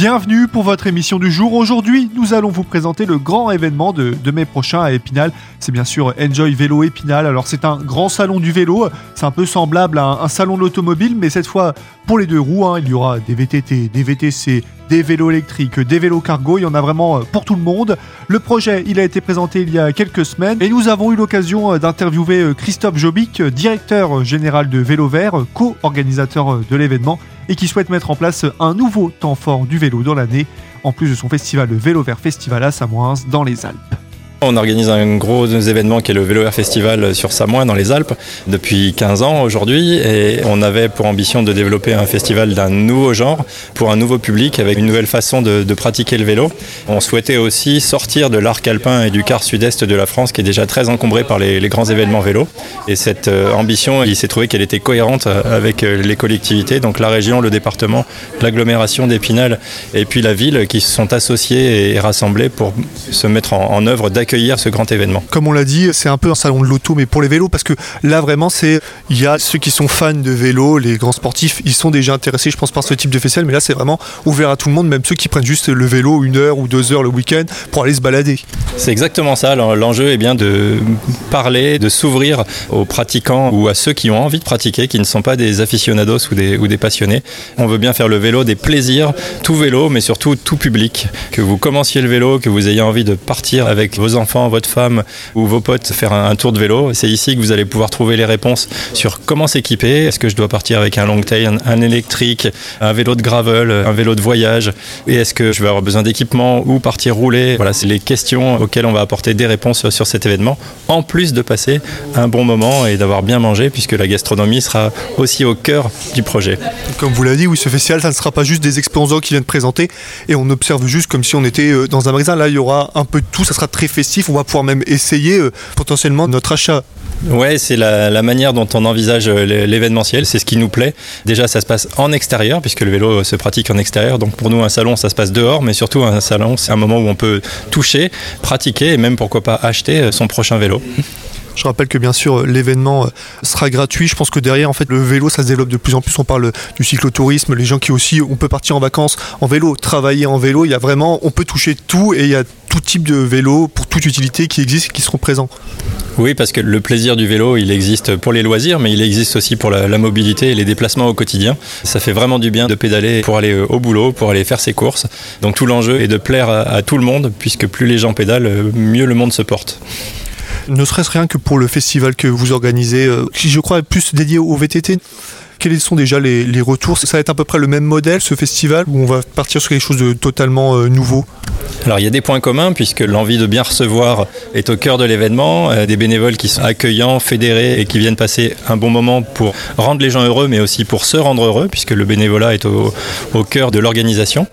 Bienvenue pour votre émission du jour. Aujourd'hui, nous allons vous présenter le grand événement de, mai prochain à Épinal. C'est bien sûr Enjoy Vélo Épinal. Alors c'est un grand salon du vélo. C'est un peu semblable à un, salon de l'automobile, mais cette fois pour les deux roues. Hein. Il y aura des VTT, des VTC, des vélos électriques, des vélos cargo. Il y en a vraiment euh, pour tout le monde. Le projet, il a été présenté il y a quelques semaines et nous avons eu l'occasion euh, d'interviewer euh, Christophe Jobic, directeur général de Vélo Vert, co-organisateur de l'événement et qui souhaite mettre en place un nouveau temps fort du vélo dans l'année, en plus de son festival Vélo Vert Festival à Samoins dans les Alpes. On organise un gros événement qui est le Vélo Air Festival sur Samoin dans les Alpes depuis 15 ans aujourd'hui et on avait pour ambition de développer un festival d'un nouveau genre pour un nouveau public avec une nouvelle façon de, pratiquer le vélo. On souhaitait aussi sortir de l'arc alpin et du quart sud-est de la France qui est déjà très encombré par les, grands événements vélo et cette euh, ambition il s'est trouvé qu'elle était cohérente avec euh, les collectivités donc la région, le département, l'agglomération d'Épinal et puis la ville qui se sont associés et rassemblés pour se mettre en, œuvre ce grand événement. Comme on l'a dit, c'est un peu un salon de l'auto, mais pour les vélos, parce que là vraiment, c'est il y a ceux qui sont fans de vélo, les grands sportifs, ils sont déjà intéressés, je pense, par ce type de festival, mais là, c'est vraiment ouvert à tout le monde, même ceux qui prennent juste le vélo une heure ou deux heures le week-end pour aller se balader. C'est exactement ça. L'enjeu est bien de parler, de s'ouvrir aux pratiquants ou à ceux qui ont envie de pratiquer, qui ne sont pas des aficionados ou des, ou des passionnés. On veut bien faire le vélo des plaisirs, tout vélo, mais surtout tout public. Que vous commenciez le vélo, que vous ayez envie de partir avec vos enfants, votre femme ou vos potes faire un, tour de vélo. C'est ici que vous allez pouvoir trouver les réponses sur comment s'équiper. Est-ce que je dois partir avec un long tail, un, électrique, un vélo de gravel, un vélo de voyage? Et est-ce que je vais avoir besoin d'équipement ou partir rouler? Voilà, c'est les questions auxquelles on va apporter des réponses sur cet événement, en plus de passer un bon moment et d'avoir bien mangé, puisque la gastronomie sera aussi au cœur du projet. Comme vous l'avez dit, oui, ce festival, ça ne sera pas juste des expériences qui viennent présenter et on observe juste comme si on était euh, dans un magasin. Là, il y aura un peu de tout, ça sera très festif on va pouvoir même essayer euh, potentiellement notre achat. Ouais, c'est la, manière dont on envisage euh, l'événementiel, c'est ce qui nous plaît. Déjà, ça se passe en extérieur, puisque le vélo se pratique en extérieur. Donc pour nous, un salon, ça se passe dehors, mais surtout un salon, c'est un moment où on peut toucher, pratiquer et même pourquoi pas acheter euh, son prochain vélo. Je rappelle que bien sûr l'événement sera gratuit. Je pense que derrière en fait le vélo ça se développe de plus en plus. On parle du cyclotourisme, les gens qui aussi on peut partir en vacances en vélo, travailler en vélo. Il y a vraiment on peut toucher tout et il y a tout type de vélo pour toute utilité qui existe et qui seront présents. Oui, parce que le plaisir du vélo, il existe pour les loisirs, mais il existe aussi pour la, mobilité et les déplacements au quotidien. Ça fait vraiment du bien de pédaler pour aller euh, au boulot, pour aller faire ses courses. Donc tout l'enjeu est de plaire à, tout le monde, puisque plus les gens pédalent, mieux le monde se porte ne serait-ce rien que pour le festival que vous organisez, euh, qui je crois est plus dédié au VTT. Quels sont déjà les, retours? Ça va être à peu près le même modèle, ce festival, où on va partir sur quelque chose de totalement euh, nouveau? Alors il y a des points communs puisque l'envie de bien recevoir est au cœur de l'événement, euh, des bénévoles qui sont accueillants, fédérés et qui viennent passer un bon moment pour rendre les gens heureux mais aussi pour se rendre heureux puisque le bénévolat est au, cœur de l'organisation.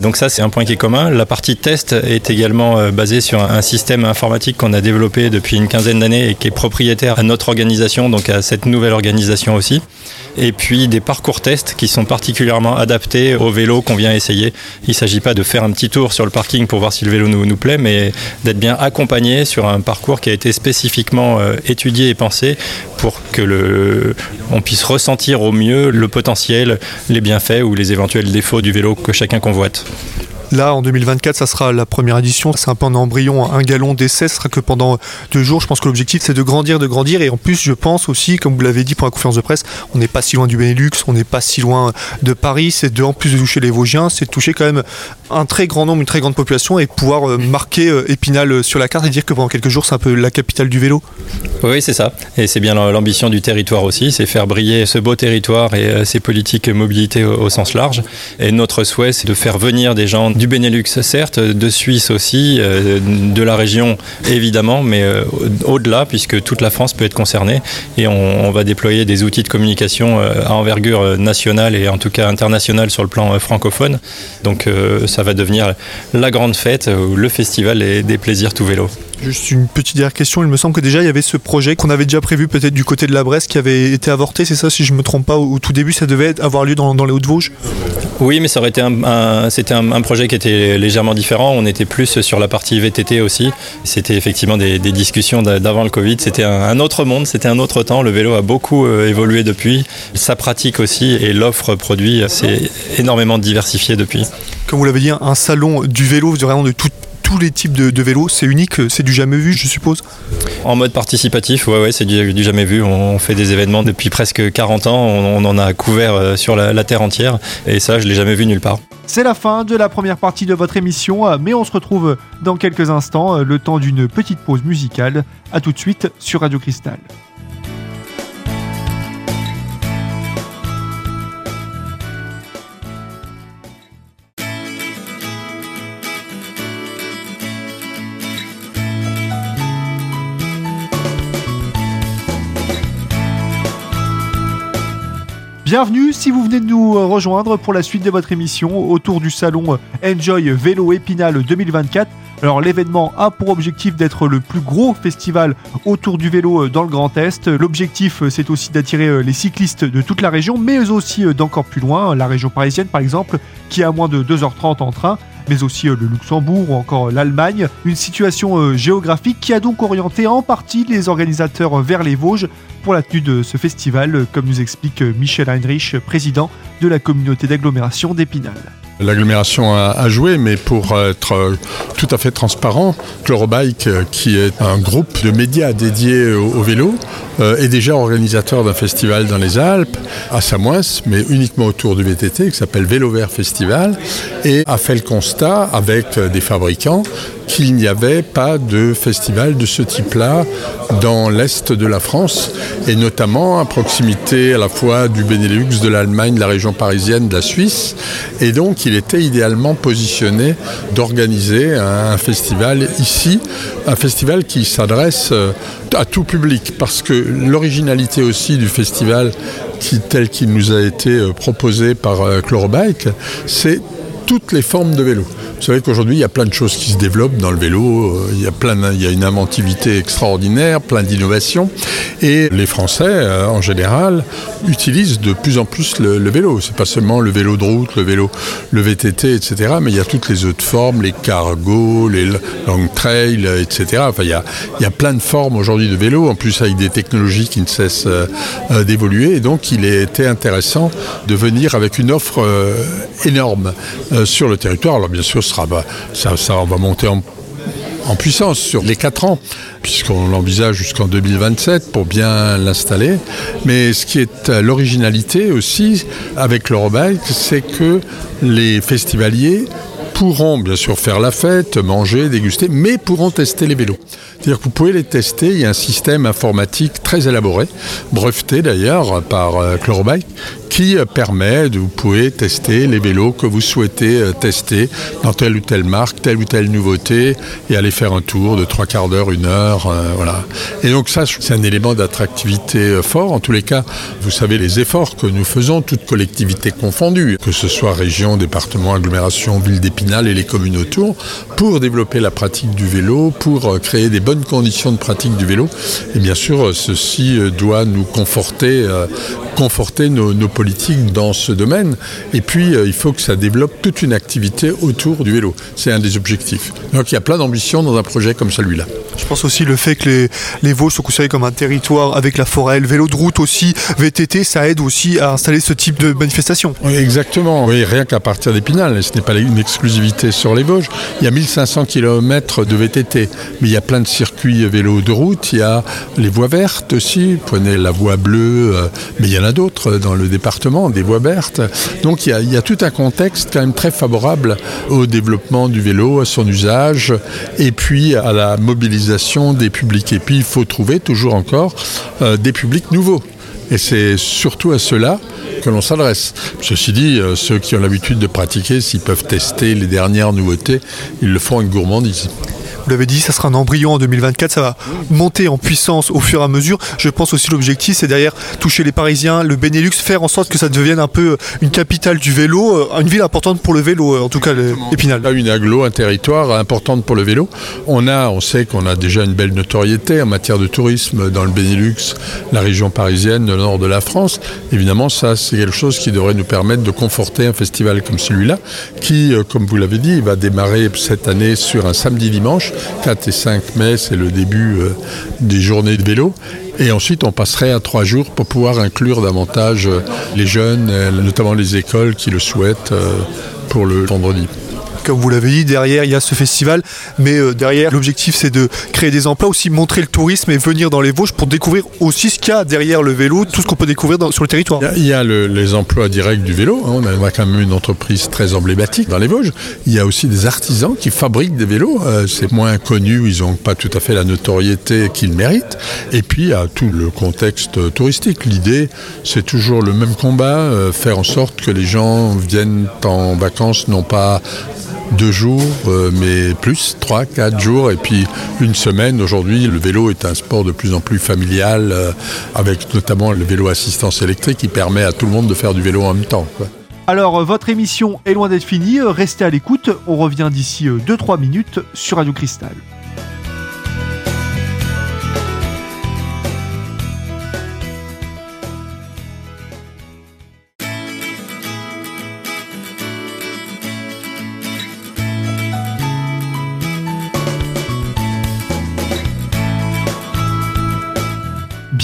Donc ça c'est un point qui est commun. La partie test est également euh, basée sur un système informatique qu'on a développé depuis une quinzaine d'années et qui est propriétaire à notre organisation, donc à cette nouvelle organisation aussi et puis des parcours tests qui sont particulièrement adaptés au vélo qu'on vient essayer. Il ne s'agit pas de faire un petit tour sur le parking pour voir si le vélo nous, plaît, mais d'être bien accompagné sur un parcours qui a été spécifiquement euh, étudié et pensé pour que le, on puisse ressentir au mieux le potentiel, les bienfaits ou les éventuels défauts du vélo que chacun convoite. Là, en 2024, ça sera la première édition. C'est un peu en embryon, un galon d'essai. Ce sera que pendant deux jours. Je pense que l'objectif, c'est de grandir, de grandir. Et en plus, je pense aussi, comme vous l'avez dit pour la conférence de presse, on n'est pas si loin du Benelux, on n'est pas si loin de Paris. C'est de, en plus de toucher les Vosgiens, c'est de toucher quand même un très grand nombre, une très grande population et pouvoir euh, marquer euh, Épinal sur la carte et dire que pendant quelques jours, c'est un peu la capitale du vélo. Oui, c'est ça. Et c'est bien l'ambition du territoire aussi, c'est faire briller ce beau territoire et euh, ces politiques mobilité au sens large. Et notre souhait, c'est de faire venir des gens du Benelux, certes, de Suisse aussi, euh, de la région évidemment, mais euh, au-delà, puisque toute la France peut être concernée. Et on, va déployer des outils de communication euh, à envergure nationale et en tout cas internationale sur le plan francophone. Donc ça va devenir la grande fête, le festival des plaisirs tout vélo. Juste une petite dernière question, il me semble que déjà il y avait ce projet qu'on avait déjà prévu peut-être du côté de la Bresse qui avait été avorté, c'est ça si je me trompe pas, au, tout début ça devait avoir lieu dans, les Hauts-de-Vosges Oui mais ça aurait été un, c'était un, projet qui était légèrement différent, on était plus sur la partie VTT aussi, c'était effectivement des, discussions d'avant le Covid, c'était un, autre monde, c'était un autre temps, le vélo a beaucoup euh, évolué depuis, sa pratique aussi et l'offre produit s'est énormément diversifiée depuis. Comme vous l'avez dit, un salon du vélo, vraiment de tout tous les types de, vélos. C'est unique, c'est du jamais vu, je suppose. En mode participatif, ouais, ouais c'est du, jamais vu. On fait des événements depuis presque 40 ans. On, en a couvert euh, sur la, terre entière. Et ça, je l'ai jamais vu nulle part. C'est la fin de la première partie de votre émission, euh, mais on se retrouve dans quelques instants, euh, le temps d'une petite pause musicale. A tout de suite sur Radio Cristal. Bienvenue si vous venez de nous euh, rejoindre pour la suite de votre émission autour du salon euh, Enjoy Vélo Épinal 2024. Alors l'événement a pour objectif d'être le plus gros festival autour du vélo euh, dans le Grand Est. L'objectif c'est aussi d'attirer les cyclistes de toute la région, mais aussi d'encore plus loin, la région parisienne par exemple, qui à moins de 2h30 en train mais aussi le Luxembourg ou encore l'Allemagne. Une situation géographique qui a donc orienté en partie les organisateurs vers les Vosges pour la tenue de ce festival, comme nous explique Michel Heinrich, président de la communauté d'agglomération d'Épinal. L'agglomération a, joué, mais pour être tout à fait transparent, Chlorobike, qui est un groupe de médias dédié au, vélo, euh, est déjà organisateur d'un festival dans les Alpes, à Samoins, mais uniquement autour du VTT, qui s'appelle Vélo Vert Festival, et a fait le constat avec des fabricants qu'il n'y avait pas de festival de ce type-là dans l'Est de la France, et notamment à proximité à la fois du Benelux, de l'Allemagne, de la région parisienne, de la Suisse. Et donc il était idéalement positionné d'organiser un, festival ici, un festival qui s'adresse euh, à tout public, parce que l'originalité aussi du festival tel qu'il nous a été euh, proposé par euh, Chlorobike, c'est toutes les formes de vélo. Vous savez qu'aujourd'hui, il y a plein de choses qui se développent dans le vélo. Euh, il y a, plein, il y a une inventivité extraordinaire, plein d'innovations. Et les Français, euh, en général, utilisent de plus en plus le, vélo. C'est pas seulement le vélo de route, le vélo, le VTT, etc. Mais il y a toutes les autres formes, les cargos, les long trail, etc. Enfin, il y a, il y a plein de formes aujourd'hui de vélo. En plus, avec des technologies qui ne cessent euh, d'évoluer. Et donc, il était intéressant de venir avec une offre énorme sur le territoire. Alors, bien sûr, ça, va monter en, puissance sur les 4 ans, puisqu'on l'envisage jusqu'en 2027 pour bien l'installer. Mais ce qui est l'originalité aussi avec l'Eurobike, c'est que les festivaliers pourront bien sûr faire la fête, manger, déguster, mais pourront tester les vélos. C'est-à-dire que vous pouvez les tester, il y a un système informatique très élaboré, breveté d'ailleurs par euh, Chlorobike, qui euh, permet de vous pouvez tester les vélos que vous souhaitez euh, tester dans telle ou telle marque, telle ou telle nouveauté, et aller faire un tour de trois quarts d'heure, une heure, voilà. Et donc ça, c'est un élément d'attractivité fort. En tous les cas, vous savez les efforts que nous faisons, toutes collectivités confondues, que ce soit région, département, agglomération, ville d'Épinal et les communes autour, pour développer la pratique du vélo, pour créer des bonnes conditions de pratique du vélo. Et bien sûr, ceci euh, doit nous conforter, euh, conforter nos, politiques dans ce domaine. Et puis, euh, il faut que ça développe toute une activité autour du vélo. C'est un des objectifs. Donc, il y a plein d'ambitions dans un projet comme celui-là. Je pense aussi le fait que les, les Vosges sont considérés comme un territoire avec la forêt, le vélo de route aussi, VTT, ça aide aussi à installer ce type de manifestation. Oui, exactement. Oui, rien qu'à partir d'Épinal, ce n'est pas une exclusivité sur les Vosges. Il y a 1500 km de VTT, mais il y a plein de circuits vélo de route, il y a les voies vertes aussi, prenez la voie bleue, euh, mais il y en a d'autres dans le département, des voies vertes. Donc il y, a, tout un contexte quand même très favorable au développement du vélo, à son usage, et puis à la mobilisation des publics. Et puis il faut trouver toujours encore euh, des publics nouveaux. Et c'est surtout à cela que l'on s'adresse. Ceci dit, euh, ceux qui ont l'habitude de pratiquer, s'ils peuvent tester les dernières nouveautés, ils le font avec gourmandise. Vous l'avez dit, ça sera un embryon en 2024, ça va monter en puissance au fur et à mesure. Je pense aussi l'objectif, c'est derrière toucher les Parisiens, le Benelux, faire en sorte que ça devienne un peu une capitale du vélo, une ville importante pour le vélo, en tout cas Épinal. Une aglo, un territoire importante pour le vélo. On a, on sait qu'on a déjà une belle notoriété en matière de tourisme dans le Benelux, la région parisienne, le nord de la France. Évidemment, ça, c'est quelque chose qui devrait nous permettre de conforter un festival comme celui-là, qui, euh, comme vous l'avez dit, va démarrer cette année sur un samedi-dimanche. 4 et 5 mai, c'est le début euh, des journées de vélo. Et ensuite, on passerait à trois jours pour pouvoir inclure davantage euh, les jeunes, notamment les écoles qui le souhaitent pour le vendredi comme vous l'avez dit, derrière il y a ce festival, mais euh, derrière l'objectif c'est de créer des emplois, aussi montrer le tourisme et venir dans les Vosges pour découvrir aussi ce qu'il y a derrière le vélo, tout ce qu'on peut découvrir sur le territoire. Il y a, les emplois directs du vélo, hein. on a quand même une entreprise très emblématique dans les Vosges. Il y a aussi des artisans qui fabriquent des vélos, euh, c'est moins connu, ils n'ont pas tout à fait la notoriété qu'ils méritent. Et puis il y a tout le contexte touristique. L'idée c'est toujours le même combat, euh, faire en sorte que les gens viennent en vacances non pas deux jours, euh, mais plus, trois, quatre jours, et puis une semaine. Aujourd'hui, le vélo est un sport de plus en plus familial, euh, avec notamment le vélo assistance électrique qui permet à tout le monde de faire du vélo en même temps. Alors, votre émission est loin d'être finie, restez à l'écoute, on revient d'ici 2-3 euh, minutes sur Radio Cristal.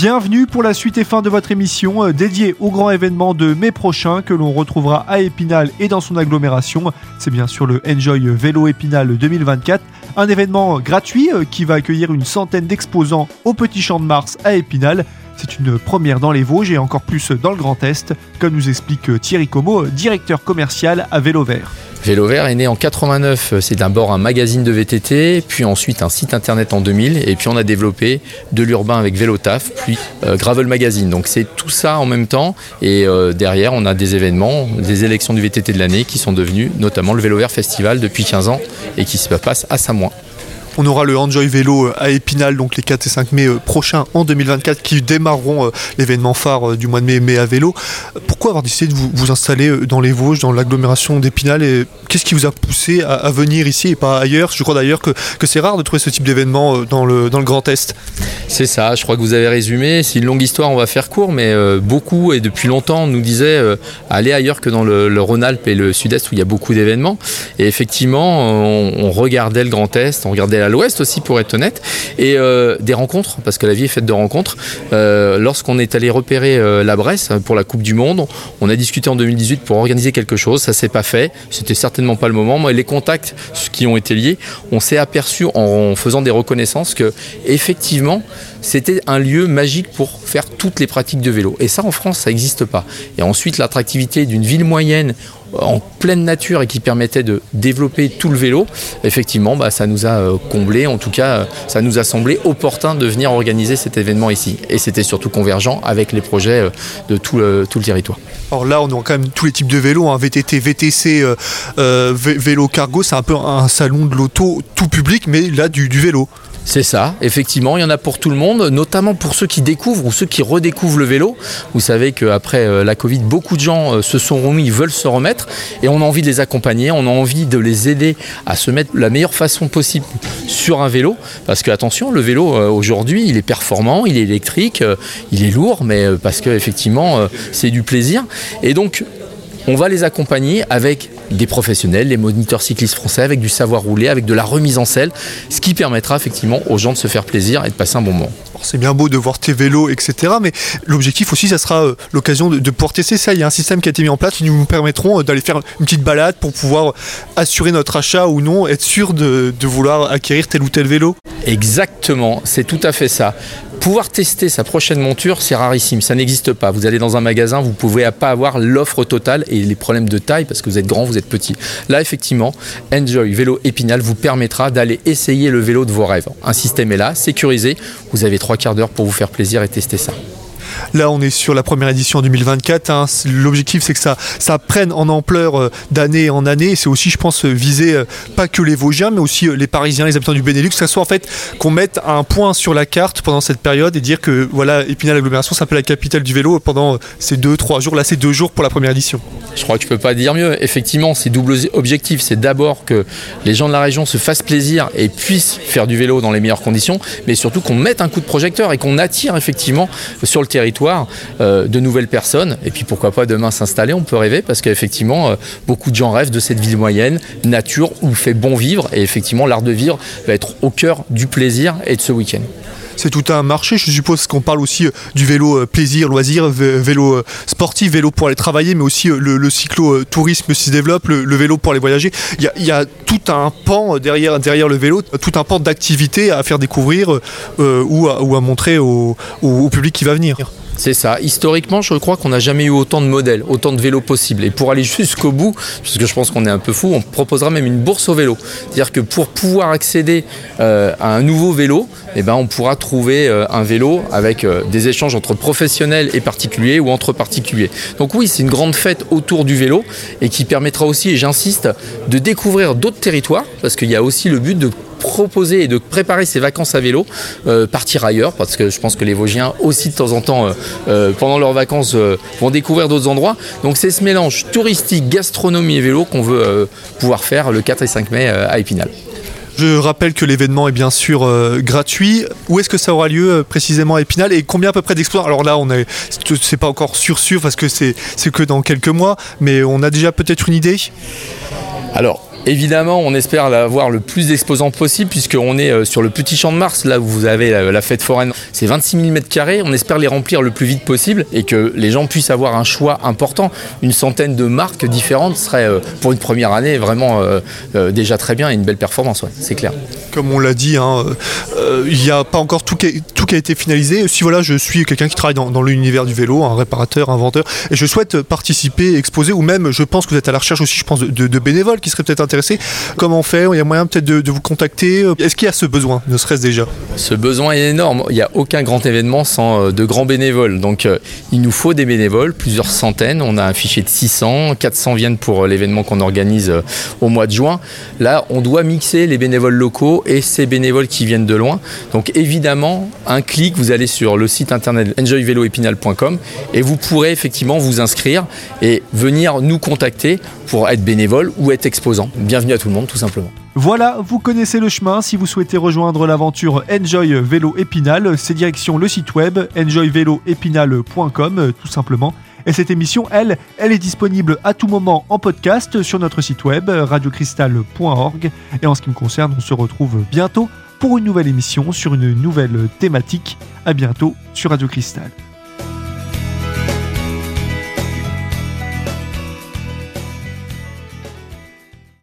Bienvenue pour la suite et fin de votre émission euh, dédiée au grand événement de mai prochain que l'on retrouvera à Épinal et dans son agglomération. C'est bien sûr le Enjoy Vélo Épinal 2024, un événement gratuit euh, qui va accueillir une centaine d'exposants au Petit Champ de Mars à Épinal. C'est une première dans les Vosges et encore plus dans le Grand Est, comme nous explique Thierry Como, directeur commercial à Vélo Vert. Est né en 89. C'est d'abord un magazine de VTT, puis ensuite un site internet en 2000, et puis on a développé de l'urbain avec Vélotaf, puis euh, Gravel Magazine. Donc c'est tout ça en même temps, et euh, derrière on a des événements, des élections du VTT de l'année qui sont devenus notamment le Vélo Vert Festival depuis 15 ans et qui se passe à Samoin. On aura le Enjoy Vélo euh, à Épinal, donc les 4 et 5 mai euh, prochains en 2024, qui démarreront euh, l'événement phare du mois de mai, mai à vélo. Pourquoi avoir décidé de vous, installer dans les Vosges, dans l'agglomération d'Épinal et qu'est-ce qui vous a poussé à, venir ici et pas ailleurs? Je crois d'ailleurs que, c'est rare de trouver ce type d'événement dans le, dans le Grand Est. C'est ça, je crois que vous avez résumé. C'est une longue histoire, on va faire court, mais beaucoup et depuis longtemps on nous disait aller ailleurs que dans le, Rhône-Alpes et le Sud-Est où il y a beaucoup d'événements. Et effectivement, on, on regardait le Grand Est, on regardait la à l'ouest aussi pour être honnête, et euh, des rencontres, parce que la vie est faite de rencontres. Euh, lorsqu'on est allé repérer euh, la Bresse pour la Coupe du Monde, on a discuté en 2018 pour organiser quelque chose, ça s'est pas fait, c'était certainement pas le moment. Moi, les contacts qui ont été liés, on s'est aperçu en faisant des reconnaissances que effectivement, c'était un lieu magique pour faire toutes les pratiques de vélo. Et ça, en France, ça n'existe pas. Et ensuite, l'attractivité d'une ville moyenne en pleine nature et qui permettait de développer tout le vélo, effectivement, bah, ça nous a euh, comblé. En tout cas, euh, ça nous a semblé opportun de venir organiser cet événement ici. Et c'était surtout convergent avec les projets euh, de tout le, territoire. Alors là, on a quand même tous les types de vélos, hein, VTT, VTC, vélo cargo, c'est un peu un salon de l'auto tout public, mais là du vélo. C'est ça, effectivement, il y en a pour tout le monde, notamment pour ceux qui découvrent ou ceux qui redécouvrent le vélo. Vous savez qu'après euh, la Covid, beaucoup de gens euh, se sont remis, veulent se remettre, et on a envie de les accompagner, on a envie de les aider à se mettre la meilleure façon possible sur un vélo, parce que attention, le vélo euh, aujourd'hui, il est performant, il est électrique, il est lourd, mais parce que effectivement, c'est du plaisir. Et donc, on va les accompagner avec des professionnels, les moniteurs cyclistes français, avec du savoir rouler, avec de la remise en selle, ce qui permettra effectivement aux gens de se faire plaisir et de passer un bon moment. C'est bien beau de voir tes vélos, etc. Mais l'objectif aussi, ça sera euh, l'occasion de, pouvoir tester ça. Il y a un système qui a été mis en place qui nous permettront euh, d'aller faire une petite balade pour pouvoir assurer notre achat ou non, être sûr de vouloir acquérir tel ou tel vélo. Exactement, c'est tout à fait ça. Pouvoir tester sa prochaine monture, c'est rarissime, ça n'existe pas. Vous allez dans un magasin, vous ne pouvez pas avoir l'offre totale et les problèmes de taille parce que vous êtes grand, vous êtes petit. Là, effectivement, Enjoy Vélo Épinal vous permettra d'aller essayer le vélo de vos rêves. Un système est là, sécurisé, vous avez trois quarts d'heure pour vous faire plaisir et tester ça. Là, on est sur la première édition en 2024. hein. L'objectif, c'est que ça, prenne en ampleur euh, d'année en année. C'est aussi, je pense, euh, viser euh, pas que les Vosgiens, mais aussi les Parisiens, les habitants du Benelux. Que ça soit en fait qu'on mette un point sur la carte pendant cette période et dire que voilà, Épinal agglomération, c'est un peu la capitale du vélo pendant ces deux, trois jours. Là, c'est deux jours pour la première édition. Je crois que je peux pas dire mieux. Effectivement, c'est double objectif. C'est d'abord que les gens de la région se fassent plaisir et puissent faire du vélo dans les meilleures conditions, mais surtout qu'on mette un coup de projecteur et qu'on attire effectivement sur le territoire euh, de nouvelles personnes. Et puis pourquoi pas demain s'installer, on peut rêver parce qu'effectivement, euh, beaucoup de gens rêvent de cette ville moyenne, nature où fait bon vivre. Et effectivement, l'art de vivre va être au cœur du plaisir et de ce week-end. C'est tout un marché, je suppose qu'on parle aussi euh, du vélo euh, plaisir, loisir, vé- vélo euh, sportif, vélo pour aller travailler, mais aussi euh, le, cyclo-tourisme s'y développe, le, vélo pour aller voyager. Il y a, tout un pan derrière, le vélo, tout un pan d'activités à faire découvrir euh, ou, à, montrer au public qui va venir. C'est ça. Historiquement, je crois qu'on n'a jamais eu autant de modèles, autant de vélos possibles. Et pour aller jusqu'au bout, parce que je pense qu'on est un peu fou, on proposera même une bourse au vélo. C'est-à-dire que pour pouvoir accéder euh, à un nouveau vélo, eh ben, on pourra trouver euh, un vélo avec euh, des échanges entre professionnels et particuliers ou entre particuliers. Donc oui, c'est une grande fête autour du vélo et qui permettra aussi, et j'insiste, de découvrir d'autres territoires, parce qu'il y a aussi le but de proposer et de préparer ses vacances à vélo, euh, partir ailleurs, parce que je pense que les Vosgiens aussi de temps en temps, euh, euh, pendant leurs vacances, euh, vont découvrir d'autres endroits. Donc c'est ce mélange touristique, gastronomie et vélo qu'on veut euh, pouvoir faire le 4 et 5 mai euh, à Épinal. Je rappelle que l'événement est bien sûr euh, gratuit. Où est-ce que ça aura lieu euh, précisément à Épinal et combien à peu près d'exposants Alors là, on est, c'est pas encore sûr sûr parce que c'est c'est que dans quelques mois, mais on a déjà peut-être une idée? Alors, évidemment, on espère avoir le plus d'exposants possible, puisqu'on est euh, sur le petit champ de Mars, là où vous avez la, fête foraine. C'est 26 000 m2. On espère les remplir le plus vite possible et que les gens puissent avoir un choix important. Une centaine de marques différentes serait, euh, pour une première année, vraiment euh, déjà très bien et une belle performance, c'est clair. Comme on l'a dit, hein, il n'y a pas encore tout qui, a, été finalisé. Si voilà, je suis quelqu'un qui travaille dans, dans l'univers du vélo, un réparateur, inventeur, et je souhaite participer, exposer, ou même, je pense que vous êtes à la recherche aussi, je pense, de, de bénévoles qui seraient peut-être intéressés. Comment on fait? Il y a moyen peut-être de, vous contacter? Est-ce qu'il y a ce besoin, ne serait-ce déjà? Ce besoin est énorme. Il n'y a aucun grand événement sans euh, de grands bénévoles. Donc euh, il nous faut des bénévoles, plusieurs centaines. On a un fichier de 600, 400 viennent pour euh, l'événement qu'on organise au mois de juin. Là, on doit mixer les bénévoles locaux et ces bénévoles qui viennent de loin. Donc évidemment, un clic, vous allez sur le site internet enjoyveloépinal.com et vous pourrez effectivement vous inscrire et venir nous contacter pour être bénévole ou être exposant. Bienvenue à tout le monde, tout simplement. Voilà, vous connaissez le chemin. Si vous souhaitez rejoindre l'aventure Enjoy Vélo Épinal, c'est direction le site web enjoyveloépinal.com, euh, tout simplement. Et cette émission, elle, elle est disponible à tout moment en podcast sur notre site web radiocristal.org. Et en ce qui me concerne, on se retrouve bientôt pour une nouvelle émission sur une nouvelle thématique. À bientôt sur Radio Cristal.